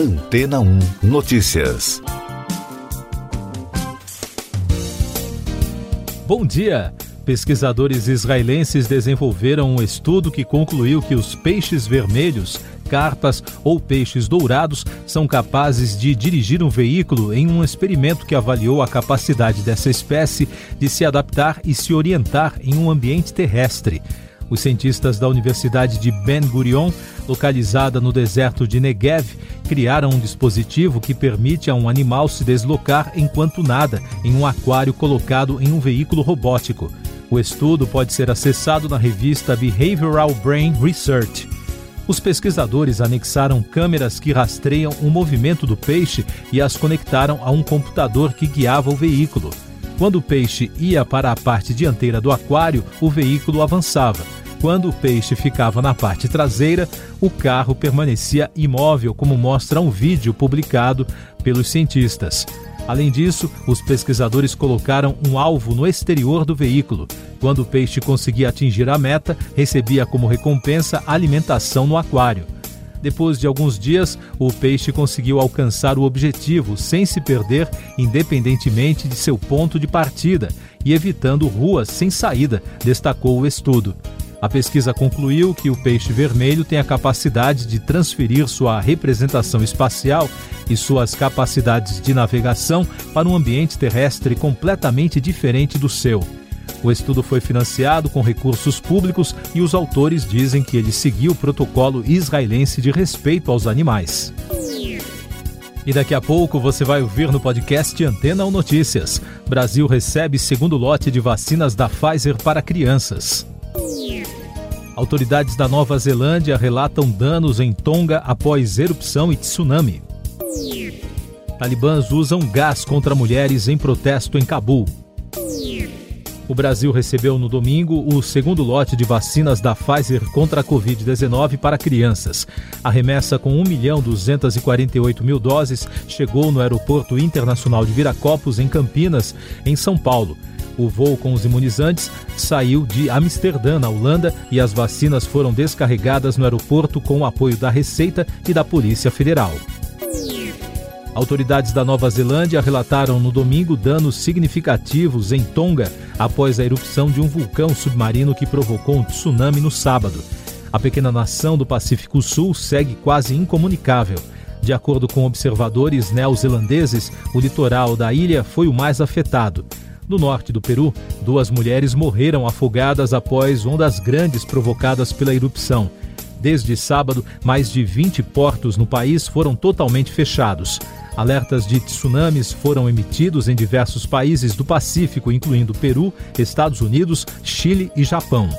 Antena 1 Notícias. Bom dia! Pesquisadores israelenses desenvolveram um estudo que concluiu que os peixes vermelhos, carpas ou peixes dourados são capazes de dirigir um veículo em um experimento que avaliou a capacidade dessa espécie de se adaptar e se orientar em um ambiente terrestre. Os cientistas da Universidade de Ben Gurion, localizada no deserto de Negev, criaram um dispositivo que permite a um animal se deslocar enquanto nada em um aquário colocado em um veículo robótico. O estudo pode ser acessado na revista Behavioral Brain Research. Os pesquisadores anexaram câmeras que rastreiam o movimento do peixe e as conectaram a um computador que guiava o veículo. Quando o peixe ia para a parte dianteira do aquário, o veículo avançava. Quando o peixe ficava na parte traseira, o carro permanecia imóvel, como mostra um vídeo publicado pelos cientistas. Além disso, os pesquisadores colocaram um alvo no exterior do veículo. Quando o peixe conseguia atingir a meta, recebia como recompensa alimentação no aquário. Depois de alguns dias, o peixe conseguiu alcançar o objetivo sem se perder, independentemente de seu ponto de partida e evitando ruas sem saída, destacou o estudo. A pesquisa concluiu que o peixe vermelho tem a capacidade de transferir sua representação espacial e suas capacidades de navegação para um ambiente terrestre completamente diferente do seu. O estudo foi financiado com recursos públicos e os autores dizem que ele seguiu o protocolo israelense de respeito aos animais. E daqui a pouco você vai ouvir no podcast Antena ou Notícias. Brasil recebe segundo lote de vacinas da Pfizer para crianças. Autoridades da Nova Zelândia relatam danos em Tonga após erupção e tsunami. Talibãs usam gás contra mulheres em protesto em Cabul. O Brasil recebeu no domingo o segundo lote de vacinas da Pfizer contra a Covid-19 para crianças. A remessa com 1 milhão 248 mil doses chegou no Aeroporto Internacional de Viracopos, em Campinas, em São Paulo. O voo com os imunizantes saiu de Amsterdã, na Holanda, e as vacinas foram descarregadas no aeroporto com o apoio da Receita e da Polícia Federal. Autoridades da Nova Zelândia relataram no domingo danos significativos em Tonga após a erupção de um vulcão submarino que provocou um tsunami no sábado. A pequena nação do Pacífico Sul segue quase incomunicável. De acordo com observadores neozelandeses, o litoral da ilha foi o mais afetado. No norte do Peru, duas mulheres morreram afogadas após ondas grandes provocadas pela erupção. Desde sábado, mais de 20 portos no país foram totalmente fechados. Alertas de tsunamis foram emitidos em diversos países do Pacífico, incluindo Peru, Estados Unidos, Chile e Japão.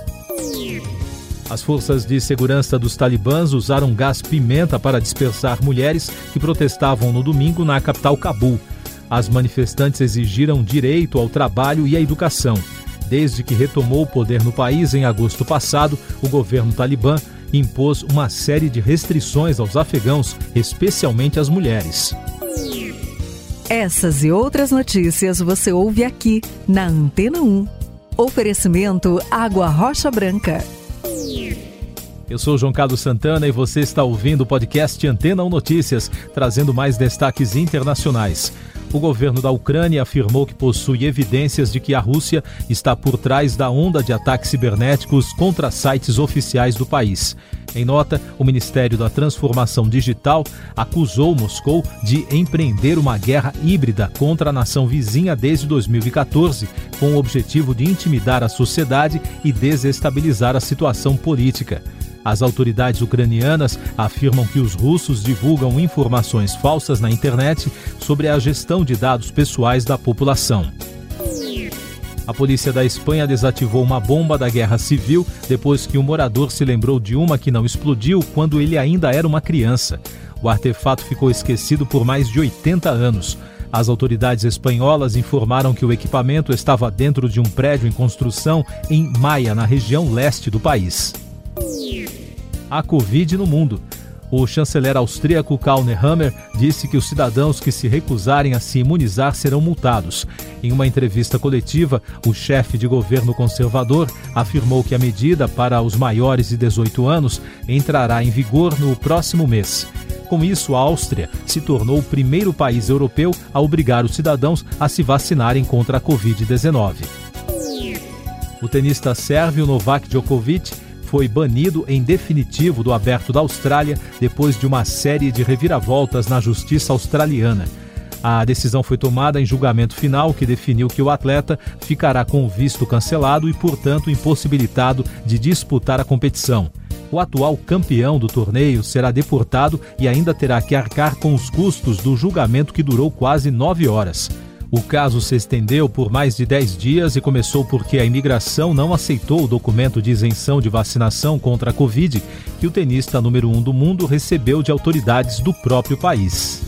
As forças de segurança dos talibãs usaram gás pimenta para dispersar mulheres que protestavam no domingo na capital Cabul. As manifestantes exigiram direito ao trabalho e à educação. Desde que retomou o poder no país em agosto passado, o governo talibã impôs uma série de restrições aos afegãos, especialmente às mulheres. Essas e outras notícias você ouve aqui na Antena 1. Oferecimento Água Rocha Branca. Eu sou João Carlos Santana e você está ouvindo o podcast Antena 1 Notícias, trazendo mais destaques internacionais. O governo da Ucrânia afirmou que possui evidências de que a Rússia está por trás da onda de ataques cibernéticos contra sites oficiais do país. Em nota, o Ministério da Transformação Digital acusou Moscou de empreender uma guerra híbrida contra a nação vizinha desde 2014, com o objetivo de intimidar a sociedade e desestabilizar a situação política. As autoridades ucranianas afirmam que os russos divulgam informações falsas na internet sobre a gestão de dados pessoais da população. A polícia da Espanha desativou uma bomba da guerra civil depois que um morador se lembrou de uma que não explodiu quando ele ainda era uma criança. O artefato ficou esquecido por mais de 80 anos. As autoridades espanholas informaram que o equipamento estava dentro de um prédio em construção em Maia, na região leste do país a Covid no mundo. O chanceler austríaco Karl Nehammer disse que os cidadãos que se recusarem a se imunizar serão multados. Em uma entrevista coletiva, o chefe de governo conservador afirmou que a medida para os maiores de 18 anos entrará em vigor no próximo mês. Com isso, a Áustria se tornou o primeiro país europeu a obrigar os cidadãos a se vacinarem contra a Covid-19. O tenista sérvio Novak Djokovic foi banido em definitivo do Aberto da Austrália depois de uma série de reviravoltas na justiça australiana. A decisão foi tomada em julgamento final que definiu que o atleta ficará com o visto cancelado e, portanto, impossibilitado de disputar a competição. O atual campeão do torneio será deportado e ainda terá que arcar com os custos do julgamento que durou quase nove horas. O caso se estendeu por mais de 10 dias e começou porque a imigração não aceitou o documento de isenção de vacinação contra a Covid que o tenista número um do mundo recebeu de autoridades do próprio país.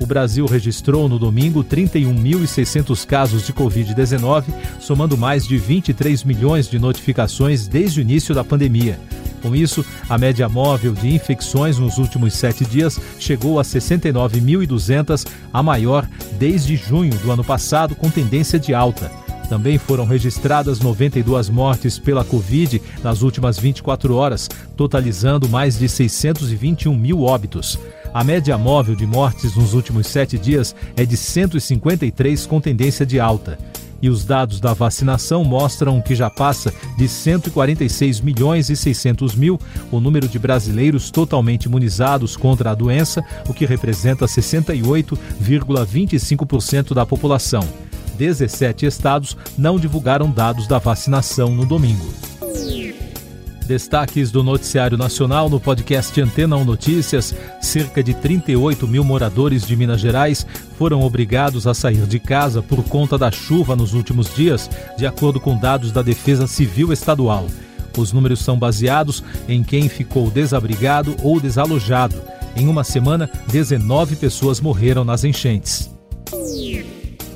O Brasil registrou no domingo 31.600 casos de Covid-19, somando mais de 23 milhões de notificações desde o início da pandemia. Com isso, a média móvel de infecções nos últimos sete dias chegou a 69.200, a maior desde junho do ano passado, com tendência de alta. Também foram registradas 92 mortes pela Covid nas últimas 24 horas, totalizando mais de 621 mil óbitos. A média móvel de mortes nos últimos sete dias é de 153, com tendência de alta e os dados da vacinação mostram que já passa de 146 milhões e 600 mil o número de brasileiros totalmente imunizados contra a doença, o que representa 68,25% da população. 17 estados não divulgaram dados da vacinação no domingo. Destaques do Noticiário Nacional no podcast Antena 1 Notícias: cerca de 38 mil moradores de Minas Gerais foram obrigados a sair de casa por conta da chuva nos últimos dias, de acordo com dados da Defesa Civil Estadual. Os números são baseados em quem ficou desabrigado ou desalojado. Em uma semana, 19 pessoas morreram nas enchentes.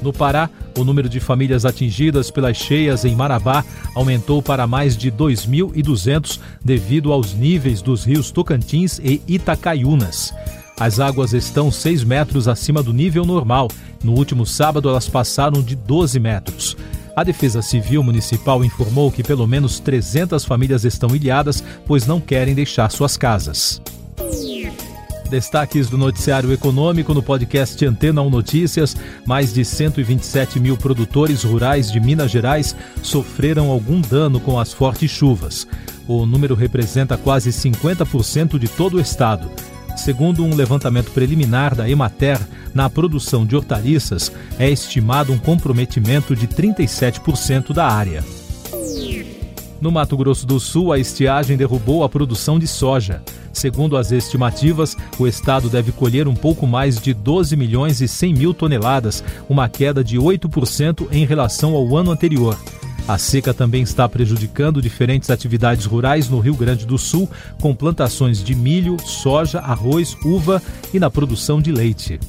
No Pará, o número de famílias atingidas pelas cheias em Marabá aumentou para mais de 2.200 devido aos níveis dos rios Tocantins e Itacaiunas. As águas estão 6 metros acima do nível normal. No último sábado, elas passaram de 12 metros. A Defesa Civil Municipal informou que pelo menos 300 famílias estão ilhadas, pois não querem deixar suas casas. Destaques do noticiário econômico no podcast Antena 1 Notícias. Mais de 127 mil produtores rurais de Minas Gerais sofreram algum dano com as fortes chuvas. O número representa quase 50% de todo o estado. Segundo um levantamento preliminar da Emater, na produção de hortaliças é estimado um comprometimento de 37% da área. No Mato Grosso do Sul, a estiagem derrubou a produção de soja. Segundo as estimativas, o estado deve colher um pouco mais de 12 milhões e 100 mil toneladas, uma queda de 8% em relação ao ano anterior. A seca também está prejudicando diferentes atividades rurais no Rio Grande do Sul, com plantações de milho, soja, arroz, uva e na produção de leite.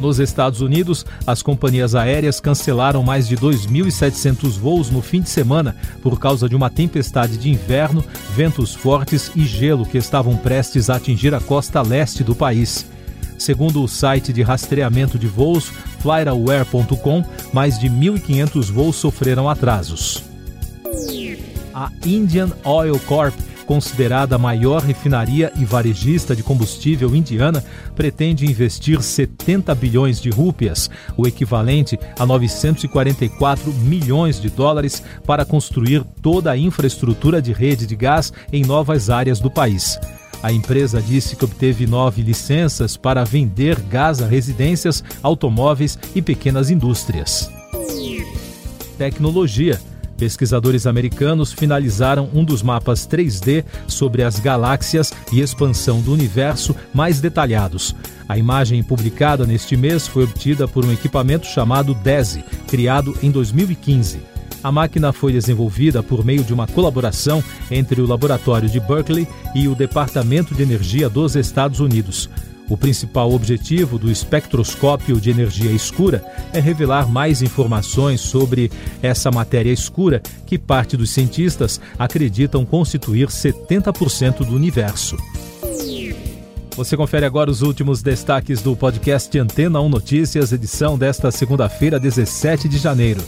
Nos Estados Unidos, as companhias aéreas cancelaram mais de 2.700 voos no fim de semana por causa de uma tempestade de inverno, ventos fortes e gelo que estavam prestes a atingir a costa leste do país. Segundo o site de rastreamento de voos flightaware.com, mais de 1.500 voos sofreram atrasos. A Indian Oil Corp considerada a maior refinaria e varejista de combustível indiana, pretende investir 70 bilhões de rúpias, o equivalente a 944 milhões de dólares, para construir toda a infraestrutura de rede de gás em novas áreas do país. A empresa disse que obteve nove licenças para vender gás a residências, automóveis e pequenas indústrias. Tecnologia. Pesquisadores americanos finalizaram um dos mapas 3D sobre as galáxias e expansão do universo mais detalhados. A imagem publicada neste mês foi obtida por um equipamento chamado DESI, criado em 2015. A máquina foi desenvolvida por meio de uma colaboração entre o Laboratório de Berkeley e o Departamento de Energia dos Estados Unidos. O principal objetivo do espectroscópio de energia escura é revelar mais informações sobre essa matéria escura que parte dos cientistas acreditam constituir 70% do universo. Você confere agora os últimos destaques do podcast Antena 1 Notícias, edição desta segunda-feira, 17 de janeiro.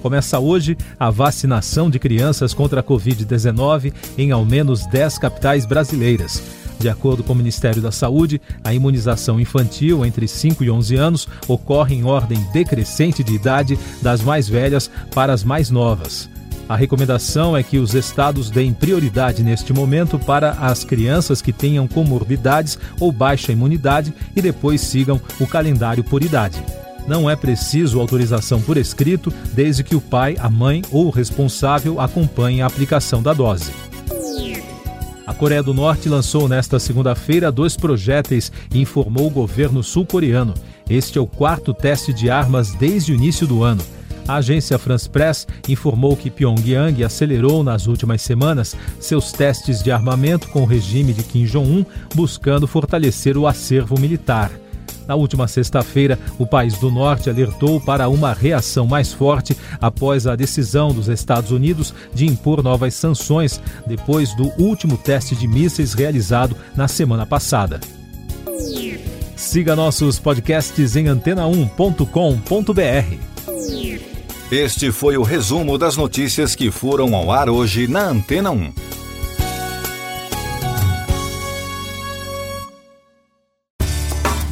Começa hoje a vacinação de crianças contra a Covid-19 em ao menos 10 capitais brasileiras. De acordo com o Ministério da Saúde, a imunização infantil entre 5 e 11 anos ocorre em ordem decrescente de idade das mais velhas para as mais novas. A recomendação é que os estados deem prioridade neste momento para as crianças que tenham comorbidades ou baixa imunidade e depois sigam o calendário por idade. Não é preciso autorização por escrito, desde que o pai, a mãe ou o responsável acompanhem a aplicação da dose. A Coreia do Norte lançou nesta segunda-feira dois projéteis informou o governo sul-coreano. Este é o quarto teste de armas desde o início do ano. A agência France Press informou que Pyongyang acelerou nas últimas semanas seus testes de armamento com o regime de Kim Jong-un, buscando fortalecer o acervo militar. Na última sexta-feira, o país do norte alertou para uma reação mais forte após a decisão dos Estados Unidos de impor novas sanções depois do último teste de mísseis realizado na semana passada. Siga nossos podcasts em antena1.com.br. Este foi o resumo das notícias que foram ao ar hoje na Antena 1.